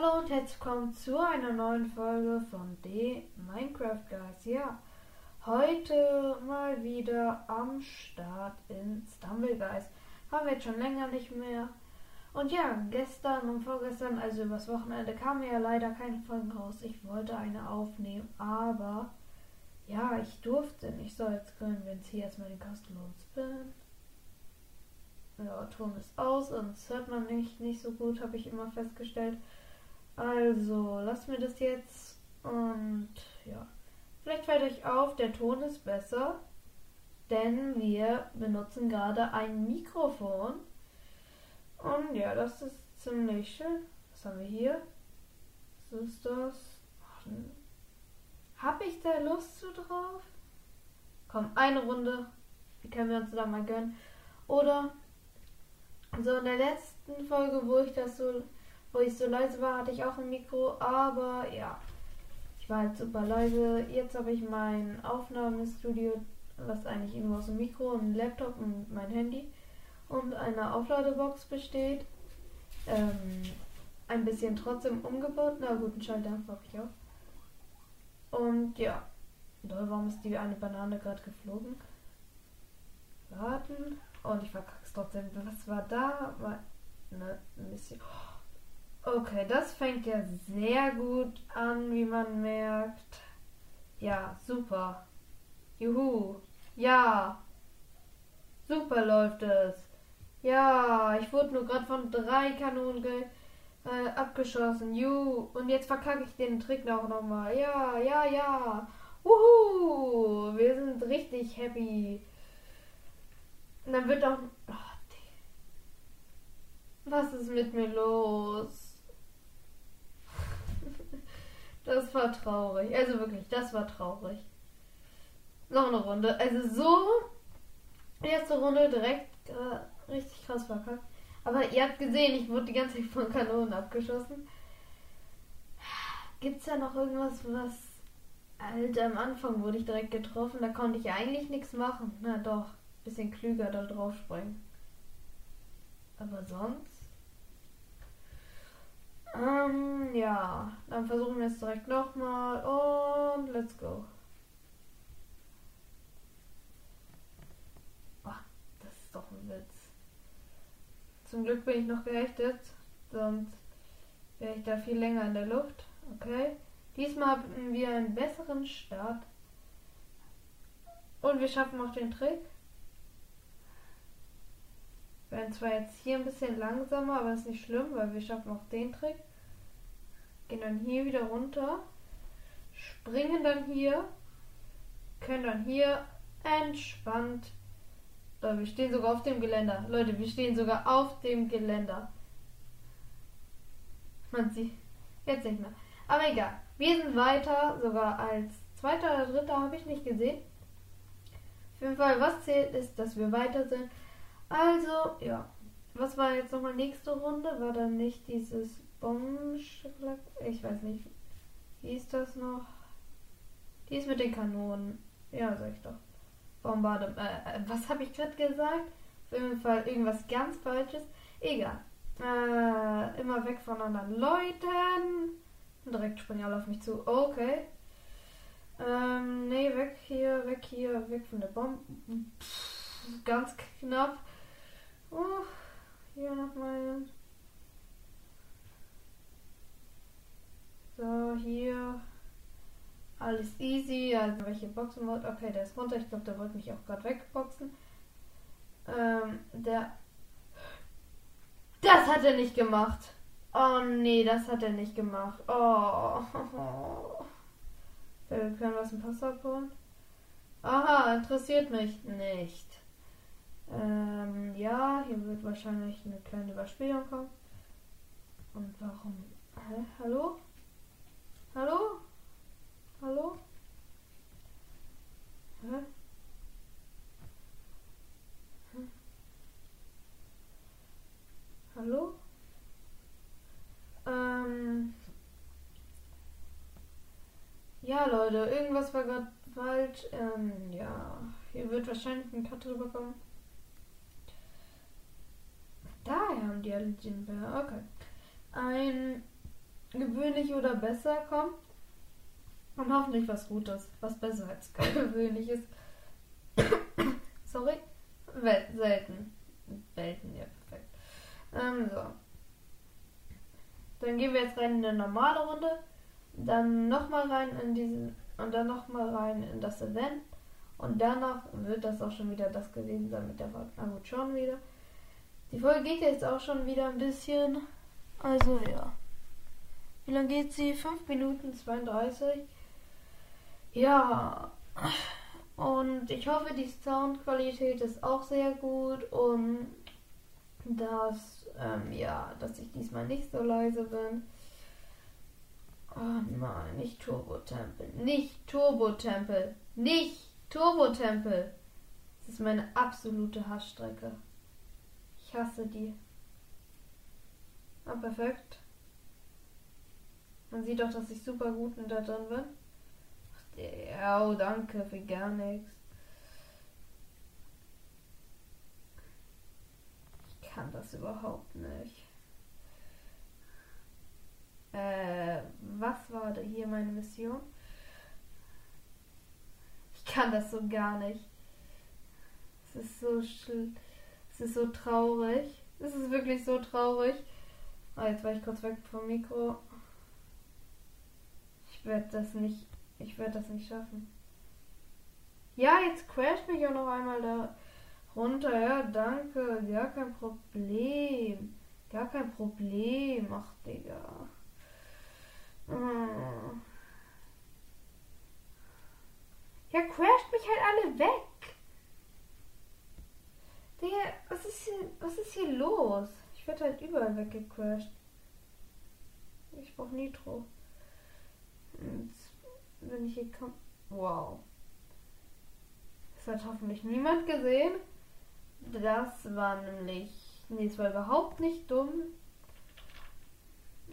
Hallo und herzlich willkommen zu einer neuen Folge von D Minecraft Guys. Ja, heute mal wieder am Start in Stumble Guys. Haben wir jetzt schon länger nicht mehr. Und ja, gestern und vorgestern, also übers Wochenende, kamen ja leider keine Folgen raus. Ich wollte eine aufnehmen, aber ja, ich durfte nicht. So, jetzt können wir jetzt hier erstmal den kostenlosen Spin. Ja, Ton ist aus und das hört man nicht, nicht so gut, habe ich immer festgestellt. Also, lasst mir das jetzt und ja. Vielleicht fällt euch auf, der Ton ist besser, denn wir benutzen gerade ein Mikrofon. Und ja, das ist ziemlich schön. Was haben wir hier? Was ist das? Hab ich da Lust zu drauf? Komm, eine Runde. Die können wir uns da mal gönnen. Oder so in der letzten Folge, wo ich das so, wo ich so leise war, hatte ich auch ein Mikro, aber ja, ich war halt super leise. Jetzt habe ich mein Aufnahmestudio, was eigentlich nur aus dem Mikro, einem Laptop und mein Handy und einer Aufladebox besteht. Ähm, ein bisschen trotzdem umgebaut. Na gut, einen Schalldämpfer habe ich auch. Und ja. Warum ist die eine Banane gerade geflogen? Warten. Und ich verkack's trotzdem. Was war da? War eine Mission. Okay, das fängt ja sehr gut an, wie man merkt. Ja, super. Juhu. Ja. Super läuft es. Ja, ich wurde nur gerade von drei Kanonen äh, abgeschossen. Juhu. Und jetzt verkacke ich den Trick auch nochmal. Ja, ja, ja. Uhu. Wir sind richtig happy. Und dann wird auch. Oh, was ist mit mir los? Das war traurig. Also wirklich, das war traurig. Noch eine Runde. Also so. Erste Runde direkt äh, richtig krass verkackt. Aber ihr habt gesehen, ich wurde die ganze Zeit von Kanonen abgeschossen. Gibt's da noch irgendwas, was. Alter, am Anfang wurde ich direkt getroffen, da konnte ich eigentlich nichts machen. Na doch bisschen klüger da drauf springen. Aber sonst? Ähm, ja. Dann versuchen wir es direkt nochmal und let's go. Oh, das ist doch ein Witz. Zum Glück bin ich noch gehechtet, sonst wäre ich da viel länger in der Luft. Okay. Diesmal haben wir einen besseren Start. Und wir schaffen auch den Trick. Wir werden zwar jetzt hier ein bisschen langsamer, aber ist nicht schlimm, weil wir schaffen auch den Trick. Gehen dann hier wieder runter. Springen dann hier. Können dann hier entspannt. Leute, wir stehen sogar auf dem Geländer. Leute, wir stehen sogar auf dem Geländer. Man sieht. Jetzt nicht mehr. Aber egal. Wir sind weiter, sogar als zweiter oder dritter habe ich nicht gesehen. Auf jeden Fall, was zählt, ist, dass wir weiter sind. Also, ja. Was war jetzt nochmal nächste Runde? War dann nicht dieses Bombenschlag? Ich weiß nicht. Wie ist das noch? Die ist mit den Kanonen. Ja, sag ich doch. Bombardem. Äh, äh was habe ich gerade gesagt? Auf jeden Fall irgendwas ganz Falsches. Egal. Äh, immer weg von anderen Leuten. Direkt springen alle auf mich zu. Okay. Ähm, nee, weg hier, weg hier, weg von der Bombe. Ganz knapp. Oh, hier nochmal. So, hier. Alles easy. Also welche Boxen wollt. Okay, der ist runter. Ich glaube, der wollte mich auch gerade wegboxen. Ähm, der. Das hat er nicht gemacht. Oh nee, das hat er nicht gemacht. Oh. Wir können was im Pass abholen. Aha, interessiert mich nicht. Ähm, ja, hier wird wahrscheinlich eine kleine Überspielung kommen. Und warum? Hä? Hallo? Hallo? Hallo? Hä? Hallo? Ähm. Ja, Leute, irgendwas war gerade falsch. Ähm, ja. Hier wird wahrscheinlich ein Cut drüber kommen. Haben die alle den Bär. Okay. Ein gewöhnlich oder besser kommt. Und hoffentlich was Gutes, was besser als gewöhnlich ist. Sorry. Wel selten. Welten, ja, perfekt. Ähm, so. Dann gehen wir jetzt rein in eine normale Runde. Dann nochmal rein in diesen. Und dann nochmal rein in das Event. Und danach wird das auch schon wieder das gewesen sein mit der Folge. Na gut, schon wieder. Die Folge geht jetzt auch schon wieder ein bisschen. Also ja. Wie lange geht sie? 5 Minuten 32. Ja. Und ich hoffe, die Soundqualität ist auch sehr gut und dass, ähm, ja, dass ich diesmal nicht so leise bin. Oh nein, nicht Turbo-Tempel. Nicht Turbo-Tempel. Nicht Turbo-Tempel. Das ist meine absolute Hassstrecke. Ich hasse die. Ah, perfekt. Man sieht doch, dass ich super gut da drin bin. Ja, oh, danke für gar nichts. Ich kann das überhaupt nicht. Äh, was war hier meine Mission? Ich kann das so gar nicht. Es ist so schlimm. Es ist so traurig. Es ist wirklich so traurig. Ah, jetzt war ich kurz weg vom Mikro. Ich werde das nicht. Ich werde das nicht schaffen. Ja, jetzt crasht mich auch noch einmal da runter. Ja, danke. Gar kein Problem. Gar kein Problem. Ach, Digga. Hm. Ja, crasht mich halt alle weg. Digga, was ist hier, was ist hier los? Ich werde halt überall weggecrashed. Ich brauche Nitro. Und wenn ich hier komme. Wow. Das hat hoffentlich niemand gesehen. Das war nämlich. Nee, es war überhaupt nicht dumm.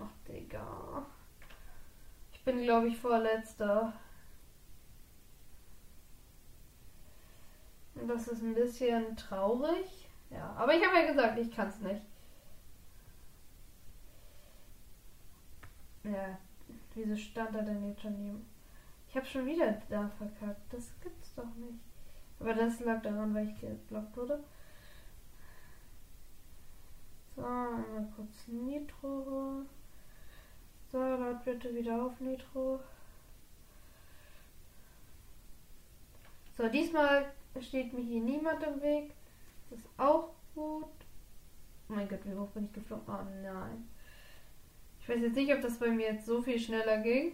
Ach, Digga. Ich bin, glaube ich, vorletzter. Das ist ein bisschen traurig. Ja, aber ich habe ja gesagt, ich kann es nicht. Ja, wieso stand er denn jetzt schon hier? Ich habe schon wieder da verkackt. Das gibt's doch nicht. Aber das lag daran, weil ich geblockt wurde. So, einmal kurz Nitro. So, lad bitte wieder auf Nitro. So, diesmal steht mir hier niemand im Weg. Das ist auch gut. Oh mein Gott, wie hoch bin ich geflogen? Oh nein. Ich weiß jetzt nicht, ob das bei mir jetzt so viel schneller ging.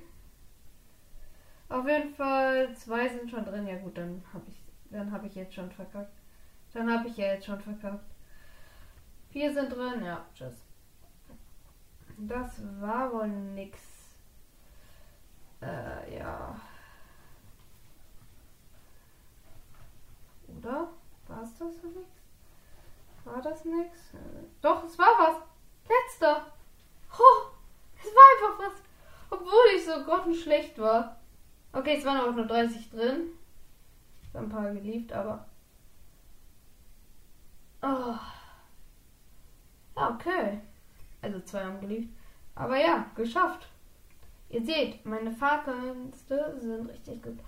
Auf jeden Fall, zwei sind schon drin. Ja gut, dann habe ich, dann habe ich jetzt schon verkackt. Dann habe ich ja jetzt schon verkackt. Vier sind drin, ja, tschüss. Das war wohl nix. Äh, ja. Oder? War es das für nix? War das nix? Doch, es war was. Letzter. Oh, es war einfach was. Obwohl ich so grottenschlecht war. Okay, es waren aber nur 30 drin. Habe ein paar geliebt, aber. Oh. Okay. Also zwei haben geliebt. Aber ja, geschafft. Ihr seht, meine Fahrkünste sind richtig gut.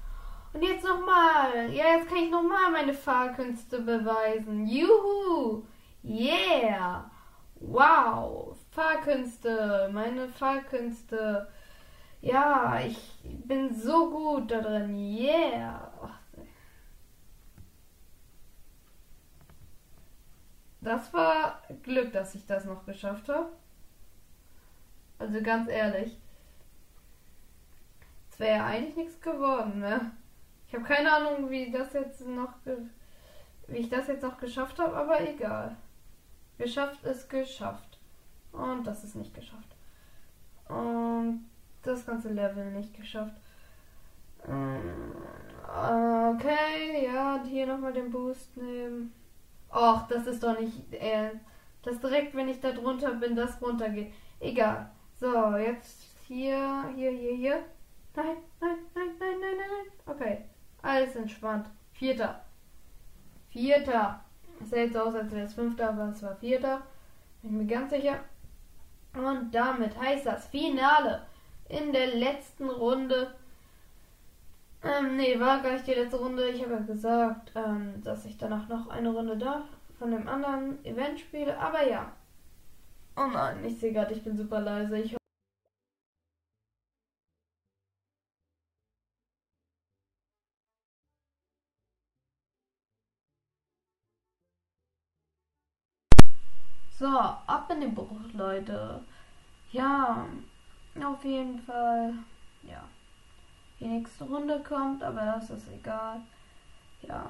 Und jetzt nochmal. Ja, jetzt kann ich nochmal meine Fahrkünste beweisen. Juhu. Yeah. Wow. Fahrkünste. Meine Fahrkünste. Ja, ich bin so gut da drin. Yeah. Das war Glück, dass ich das noch geschafft habe. Also ganz ehrlich. Es wäre ja eigentlich nichts geworden, ne? Ich habe keine Ahnung, wie das jetzt noch wie ich das jetzt noch geschafft habe, aber egal. Geschafft ist geschafft. Und das ist nicht geschafft. Und das ganze Level nicht geschafft. Mm, okay, ja, hier nochmal den Boost nehmen. Och, das ist doch nicht. Äh, das direkt, wenn ich da drunter bin, das runtergeht. Egal. So, jetzt hier, hier, hier, hier. Nein, nein, nein, nein, nein, nein, nein. Okay. Alles entspannt. Vierter. Vierter. Es sah jetzt aus, als wäre es fünfter, aber es war vierter. Bin mir ganz sicher. Und damit heißt das Finale. in der letzten Runde. Ähm, nee, war gar nicht die letzte Runde. Ich habe ja gesagt, ähm, dass ich danach noch eine Runde da von dem anderen Event spiele. Aber ja. Oh nein, ich sehe gerade, ich bin super leise. Ich So, ab in den Bruch, Leute. Ja, auf jeden Fall. Ja. Die nächste Runde kommt, aber das ist egal. Ja.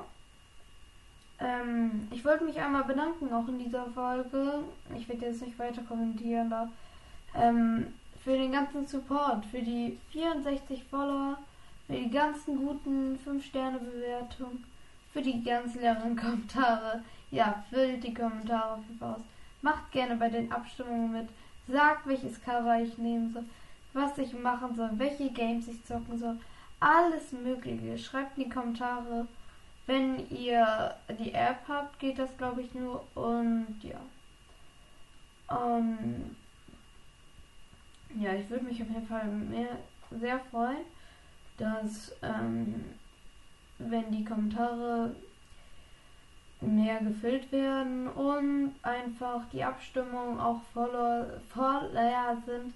Ähm, ich wollte mich einmal bedanken, auch in dieser Folge. Ich werde jetzt nicht weiter kommentieren da. Ähm, für den ganzen Support, für die 64 Follower, für die ganzen guten 5-Sterne-Bewertungen, für die ganzen leeren Kommentare. Ja, füllt die Kommentare auf Faust. Macht gerne bei den Abstimmungen mit. Sagt, welches Cover ich nehmen soll, was ich machen soll, welche Games ich zocken soll. Alles Mögliche. Schreibt in die Kommentare. Wenn ihr die App habt, geht das glaube ich nur. Und ja. Um, ja, ich würde mich auf jeden Fall mehr, sehr freuen, dass ähm, wenn die Kommentare mehr gefüllt werden und einfach die Abstimmung auch voller, voller sind.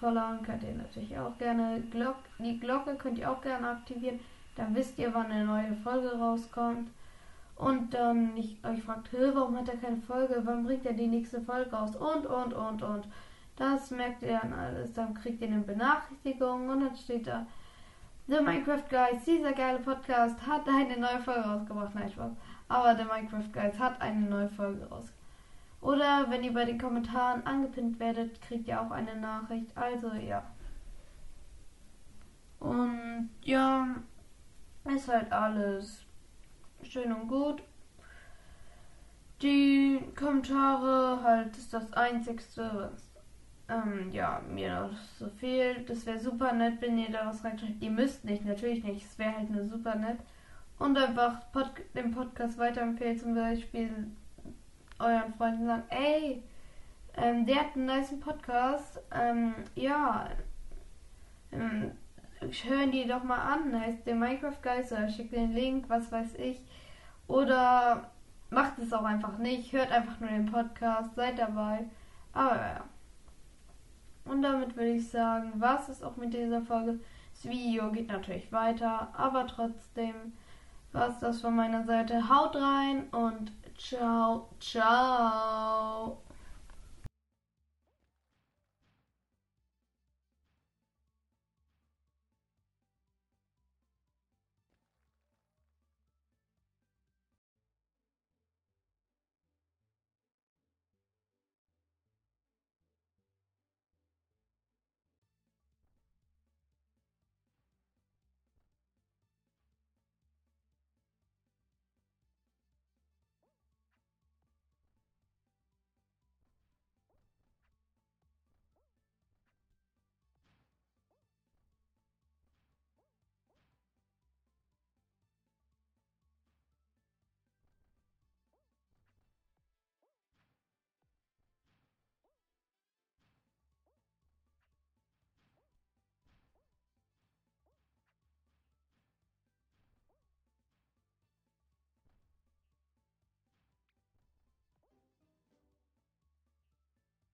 Voller könnt ihr natürlich auch gerne Glock, die Glocke könnt ihr auch gerne aktivieren. Dann wisst ihr, wann eine neue Folge rauskommt. Und dann nicht euch fragt, warum hat er keine Folge? Wann bringt er die nächste Folge raus? Und, und, und, und. Das merkt ihr dann alles. Dann kriegt ihr eine Benachrichtigung und dann steht da, The Minecraft Guys, dieser geile Podcast hat eine neue Folge rausgebracht. Nein, Spaß. Aber der Minecraft Guys hat eine neue Folge raus. Oder wenn ihr bei den Kommentaren angepinnt werdet, kriegt ihr auch eine Nachricht. Also ja. Und ja, ist halt alles schön und gut. Die Kommentare halt ist das einzigste, was ähm, ja, mir noch so fehlt. Das wäre super nett, wenn ihr da was reinschreibt. Ihr müsst nicht, natürlich nicht. Es wäre halt nur super nett. Und einfach Pod den Podcast weiterempfehlen, zum Beispiel. Euren Freunden sagen, ey, ähm, der hat einen nice Podcast, ähm, ja, ähm, hören die doch mal an, heißt der Minecraft Geister, schickt den Link, was weiß ich, oder macht es auch einfach nicht, hört einfach nur den Podcast, seid dabei, aber ja. Und damit würde ich sagen, was ist auch mit dieser Folge? Das Video geht natürlich weiter, aber trotzdem war's das von meiner Seite. Haut rein und ciao, ciao.